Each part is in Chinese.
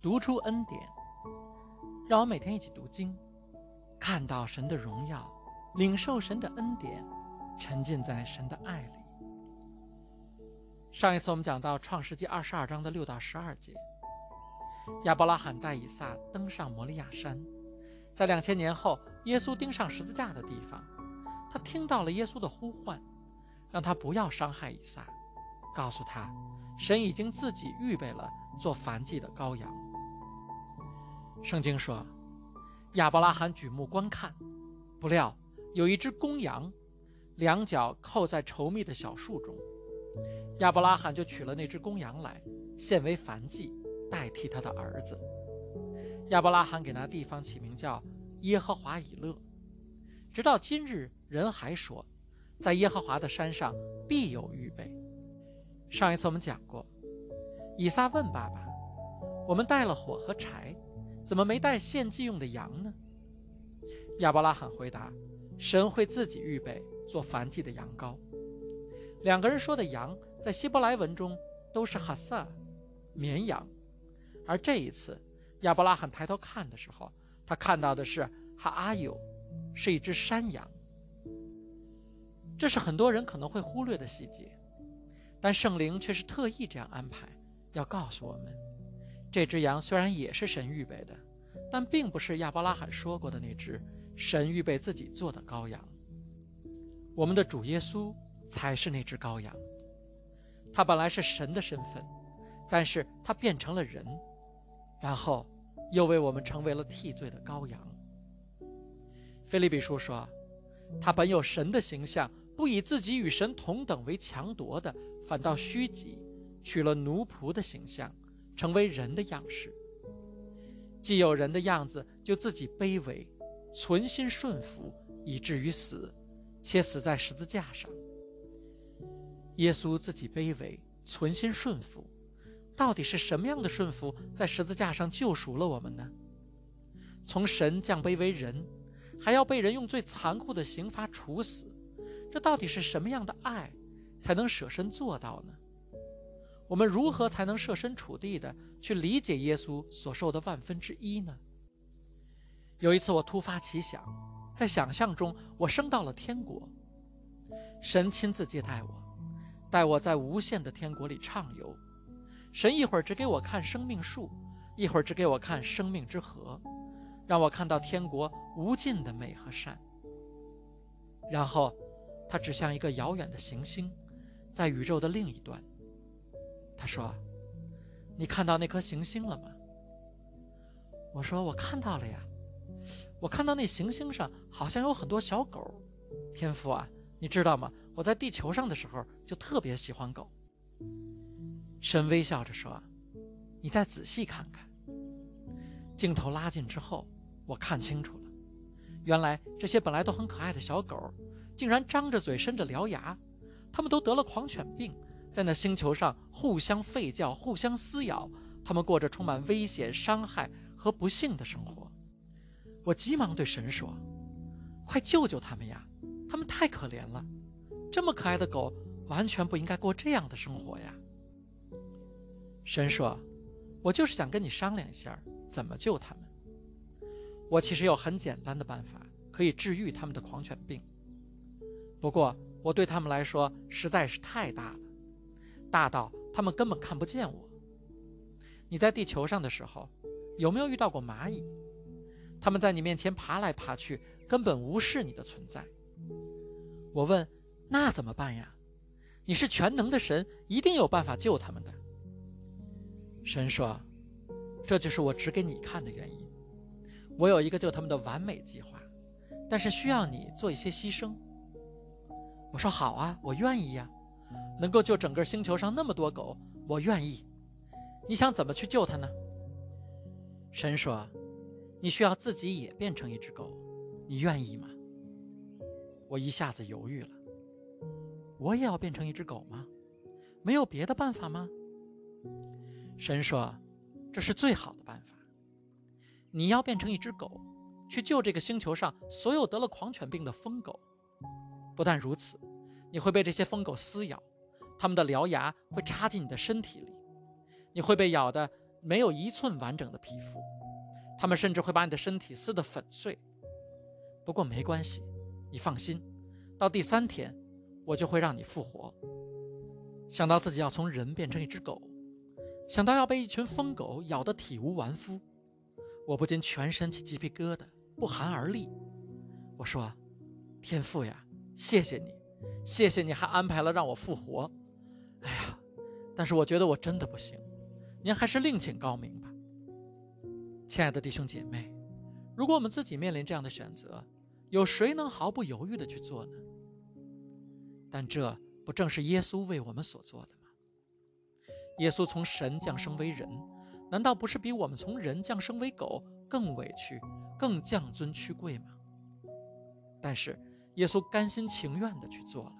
读出恩典，让我每天一起读经，看到神的荣耀，领受神的恩典，沉浸在神的爱里。上一次我们讲到创世纪二十二章的六到十二节，亚伯拉罕带以撒登上摩利亚山，在两千年后耶稣钉上十字架的地方，他听到了耶稣的呼唤，让他不要伤害以撒，告诉他，神已经自己预备了做燔祭的羔羊。圣经说，亚伯拉罕举目观看，不料有一只公羊，两脚扣在稠密的小树中。亚伯拉罕就取了那只公羊来，献为燔祭，代替他的儿子。亚伯拉罕给那地方起名叫耶和华以勒。直到今日，人还说，在耶和华的山上必有预备。上一次我们讲过，以撒问爸爸：“我们带了火和柴，怎么没带献祭用的羊呢？”亚伯拉罕回答：“神会自己预备做燔祭的羊羔。”两个人说的羊，在希伯来文中都是哈萨，绵羊。而这一次，亚伯拉罕抬头看的时候，他看到的是哈阿尤，是一只山羊。这是很多人可能会忽略的细节，但圣灵却是特意这样安排，要告诉我们：这只羊虽然也是神预备的，但并不是亚伯拉罕说过的那只神预备自己做的羔羊。我们的主耶稣。才是那只羔羊。他本来是神的身份，但是他变成了人，然后又为我们成为了替罪的羔羊。菲利比书说，他本有神的形象，不以自己与神同等为强夺的，反倒虚己，取了奴仆的形象，成为人的样式。既有人的样子，就自己卑微，存心顺服，以至于死，且死在十字架上。耶稣自己卑微，存心顺服，到底是什么样的顺服，在十字架上救赎了我们呢？从神降卑为人，还要被人用最残酷的刑罚处死，这到底是什么样的爱，才能舍身做到呢？我们如何才能设身处地的去理解耶稣所受的万分之一呢？有一次，我突发奇想，在想象中，我升到了天国，神亲自接待我。带我在无限的天国里畅游，神一会儿只给我看生命树，一会儿只给我看生命之河，让我看到天国无尽的美和善。然后，他指向一个遥远的行星，在宇宙的另一端。他说：“你看到那颗行星了吗？”我说：“我看到了呀，我看到那行星上好像有很多小狗。”天父啊，你知道吗？我在地球上的时候就特别喜欢狗。神微笑着说：“你再仔细看看。”镜头拉近之后，我看清楚了，原来这些本来都很可爱的小狗，竟然张着嘴、伸着獠牙，它们都得了狂犬病，在那星球上互相吠叫、互相撕咬，他们过着充满危险、伤害和不幸的生活。我急忙对神说：“快救救他们呀！他们太可怜了。”这么可爱的狗，完全不应该过这样的生活呀！神说：“我就是想跟你商量一下，怎么救他们。我其实有很简单的办法，可以治愈他们的狂犬病。不过，我对他们来说实在是太大了，大到他们根本看不见我。你在地球上的时候，有没有遇到过蚂蚁？他们在你面前爬来爬去，根本无视你的存在。我问。”那怎么办呀？你是全能的神，一定有办法救他们的。神说：“这就是我指给你看的原因。我有一个救他们的完美计划，但是需要你做一些牺牲。”我说：“好啊，我愿意呀，能够救整个星球上那么多狗，我愿意。你想怎么去救它呢？”神说：“你需要自己也变成一只狗，你愿意吗？”我一下子犹豫了。我也要变成一只狗吗？没有别的办法吗？神说：“这是最好的办法。你要变成一只狗，去救这个星球上所有得了狂犬病的疯狗。不但如此，你会被这些疯狗撕咬，它们的獠牙会插进你的身体里，你会被咬得没有一寸完整的皮肤，他们甚至会把你的身体撕得粉碎。不过没关系，你放心，到第三天，我就会让你复活。想到自己要从人变成一只狗，想到要被一群疯狗咬得体无完肤，我不禁全身起鸡皮疙瘩，不寒而栗。我说：“天父呀，谢谢你，谢谢你还安排了让我复活。哎呀，但是我觉得我真的不行，您还是另请高明吧。”亲爱的弟兄姐妹，如果我们自己面临这样的选择，有谁能毫不犹豫地去做呢？但这不正是耶稣为我们所做的吗？耶稣从神降生为人，难道不是比我们从人降生为狗更委屈、更降尊屈贵吗？但是耶稣甘心情愿地去做了，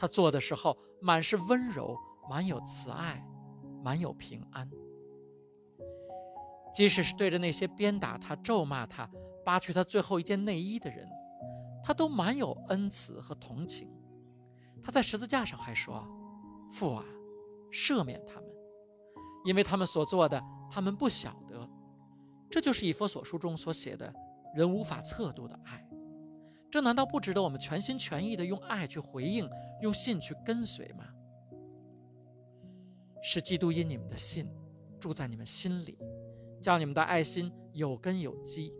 他做的时候满是温柔，满有慈爱，满有平安。即使是对着那些鞭打他、咒骂他。扒去他最后一件内衣的人，他都满有恩慈和同情。他在十字架上还说：“父啊，赦免他们，因为他们所做的，他们不晓得。”这就是以佛所书中所写的人无法测度的爱。这难道不值得我们全心全意的用爱去回应，用信去跟随吗？是基督因你们的信住在你们心里，叫你们的爱心有根有基。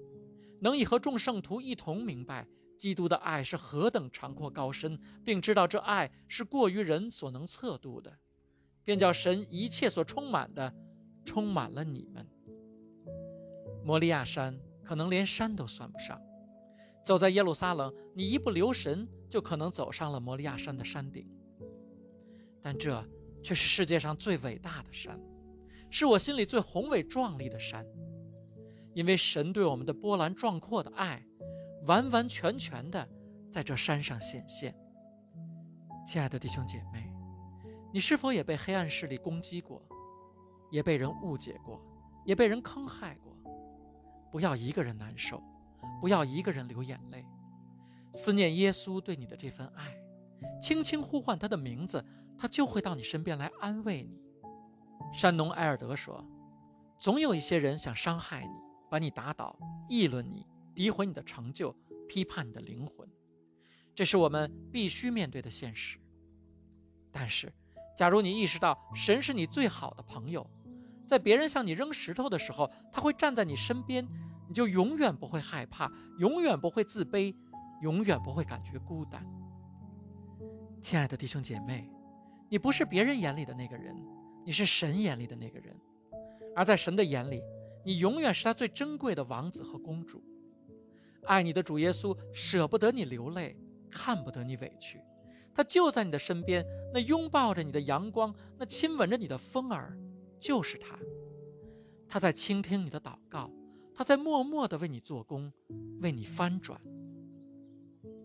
能以和众圣徒一同明白基督的爱是何等长阔高深，并知道这爱是过于人所能测度的，便叫神一切所充满的，充满了你们。摩利亚山可能连山都算不上，走在耶路撒冷，你一不留神就可能走上了摩利亚山的山顶。但这却是世界上最伟大的山，是我心里最宏伟壮丽的山。因为神对我们的波澜壮阔的爱，完完全全的在这山上显现。亲爱的弟兄姐妹，你是否也被黑暗势力攻击过，也被人误解过，也被人坑害过？不要一个人难受，不要一个人流眼泪，思念耶稣对你的这份爱，轻轻呼唤他的名字，他就会到你身边来安慰你。山农埃尔德说：“总有一些人想伤害你。”把你打倒，议论你，诋毁你的成就，批判你的灵魂，这是我们必须面对的现实。但是，假如你意识到神是你最好的朋友，在别人向你扔石头的时候，他会站在你身边，你就永远不会害怕，永远不会自卑，永远不会感觉孤单。亲爱的弟兄姐妹，你不是别人眼里的那个人，你是神眼里的那个人，而在神的眼里。你永远是他最珍贵的王子和公主，爱你的主耶稣舍不得你流泪，看不得你委屈，他就在你的身边，那拥抱着你的阳光，那亲吻着你的风儿，就是他。他在倾听你的祷告，他在默默地为你做工，为你翻转。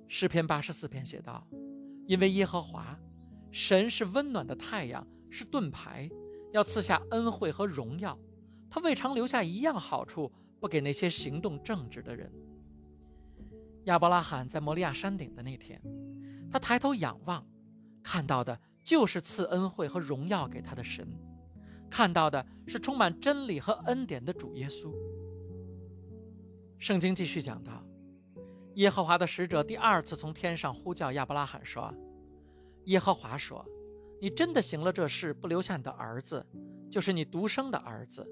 诗篇八十四篇写道：“因为耶和华，神是温暖的太阳，是盾牌，要赐下恩惠和荣耀。”他未尝留下一样好处不给那些行动正直的人。亚伯拉罕在摩利亚山顶的那天，他抬头仰望，看到的就是赐恩惠和荣耀给他的神，看到的是充满真理和恩典的主耶稣。圣经继续讲到，耶和华的使者第二次从天上呼叫亚伯拉罕说：“耶和华说，你真的行了这事，不留下你的儿子，就是你独生的儿子。”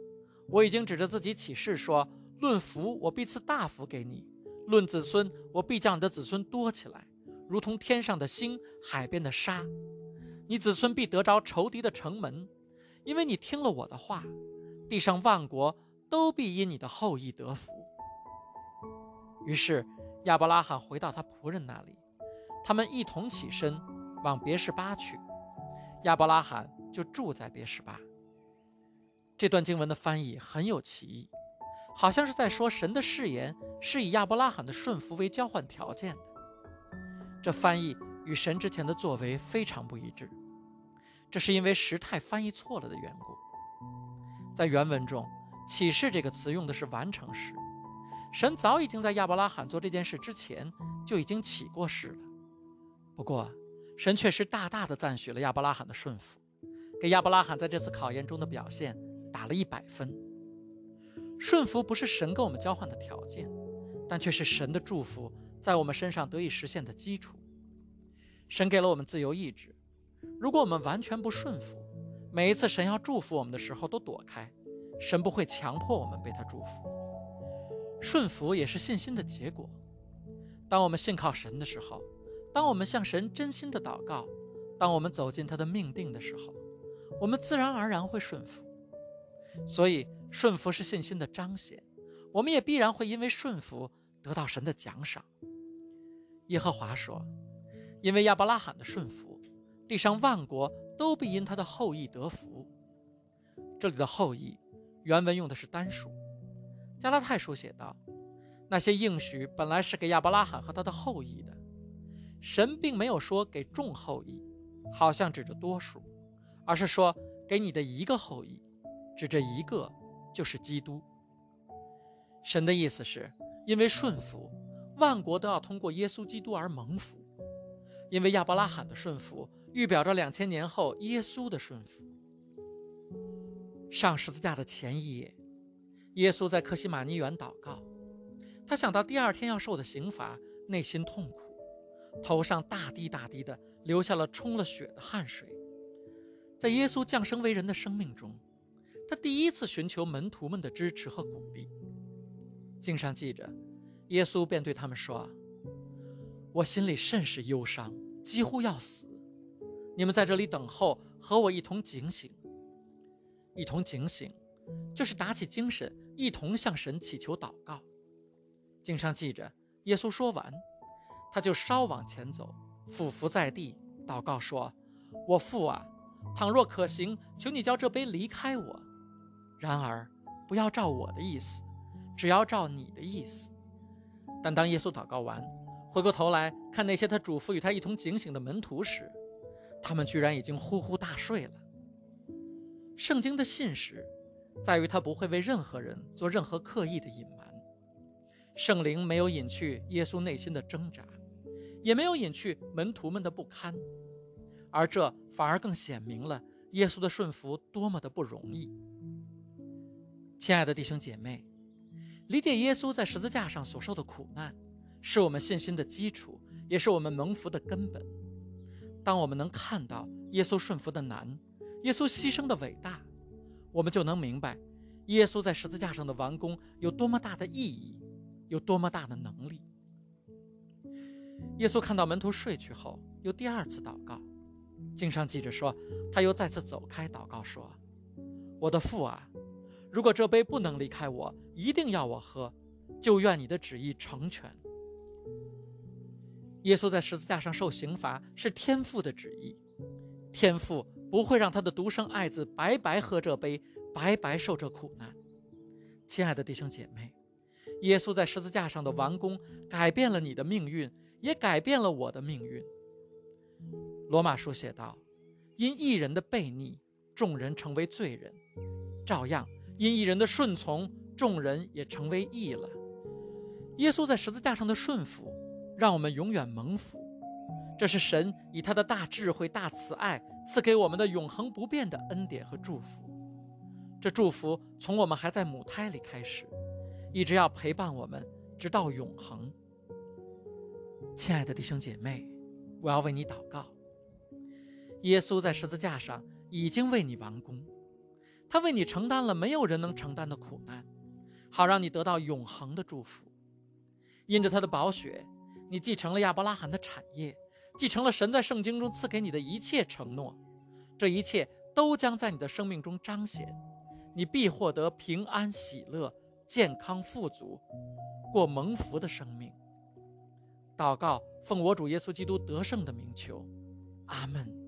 我已经指着自己起誓说：“论福，我必赐大福给你；论子孙，我必将你的子孙多起来，如同天上的星、海边的沙。你子孙必得着仇敌的城门，因为你听了我的话。地上万国都必因你的后裔得福。”于是亚伯拉罕回到他仆人那里，他们一同起身往别是巴去。亚伯拉罕就住在别是巴。这段经文的翻译很有歧义，好像是在说神的誓言是以亚伯拉罕的顺服为交换条件的。这翻译与神之前的作为非常不一致，这是因为时态翻译错了的缘故。在原文中，“启示”这个词用的是完成时，神早已经在亚伯拉罕做这件事之前就已经起过誓了。不过，神确实大大的赞许了亚伯拉罕的顺服，给亚伯拉罕在这次考验中的表现。打了一百分。顺服不是神跟我们交换的条件，但却是神的祝福在我们身上得以实现的基础。神给了我们自由意志，如果我们完全不顺服，每一次神要祝福我们的时候都躲开，神不会强迫我们被他祝福。顺服也是信心的结果。当我们信靠神的时候，当我们向神真心的祷告，当我们走进他的命定的时候，我们自然而然会顺服。所以。顺服是信心的彰显，我们也必然会因为顺服得到神的奖赏。耶和华说：“因为亚伯拉罕的顺服，地上万国都必因他的后裔得福。”这里的后裔，原文用的是单数。加拉太书写道：“那些应许本来是给亚伯拉罕和他的后裔的，神并没有说给众后裔，好像指着多数，而是说给你的一个后裔，指着一个。”就是基督。神的意思是，因为顺服，万国都要通过耶稣基督而蒙福。因为亚伯拉罕的顺服，预表着两千年后耶稣的顺服。上十字架的前一夜，耶稣在克西马尼园祷告，他想到第二天要受的刑罚，内心痛苦，头上大滴大滴的流下了冲了血的汗水。在耶稣降生为人的生命中。他第一次寻求门徒们的支持和鼓励。经上记着，耶稣便对他们说：“我心里甚是忧伤，几乎要死。你们在这里等候，和我一同警醒。一同警醒，就是打起精神，一同向神祈求祷告。”经上记着，耶稣说完，他就稍往前走，俯伏在地，祷告说：“我父啊，倘若可行，求你叫这杯离开我。”然而，不要照我的意思，只要照你的意思。但当耶稣祷告完，回过头来看那些他嘱咐与他一同警醒的门徒时，他们居然已经呼呼大睡了。圣经的信使，在于他不会为任何人做任何刻意的隐瞒。圣灵没有隐去耶稣内心的挣扎，也没有隐去门徒们的不堪，而这反而更显明了耶稣的顺服多么的不容易。亲爱的弟兄姐妹，理解耶稣在十字架上所受的苦难，是我们信心的基础，也是我们蒙福的根本。当我们能看到耶稣顺服的难，耶稣牺牲的伟大，我们就能明白，耶稣在十字架上的完工有多么大的意义，有多么大的能力。耶稣看到门徒睡去后，又第二次祷告。经上记着说，他又再次走开祷告说：“我的父啊。”如果这杯不能离开我，一定要我喝，就愿你的旨意成全。耶稣在十字架上受刑罚是天父的旨意，天父不会让他的独生爱子白白喝这杯，白白受这苦难。亲爱的弟兄姐妹，耶稣在十字架上的完工改变了你的命运，也改变了我的命运。罗马书写道：“因一人的悖逆，众人成为罪人，照样。”因一人的顺从，众人也成为义了。耶稣在十字架上的顺服，让我们永远蒙福。这是神以他的大智慧、大慈爱赐给我们的永恒不变的恩典和祝福。这祝福从我们还在母胎里开始，一直要陪伴我们，直到永恒。亲爱的弟兄姐妹，我要为你祷告。耶稣在十字架上已经为你完工。他为你承担了没有人能承担的苦难，好让你得到永恒的祝福。因着他的宝血，你继承了亚伯拉罕的产业，继承了神在圣经中赐给你的一切承诺。这一切都将在你的生命中彰显，你必获得平安、喜乐、健康、富足，过蒙福的生命。祷告，奉我主耶稣基督得胜的名求，阿门。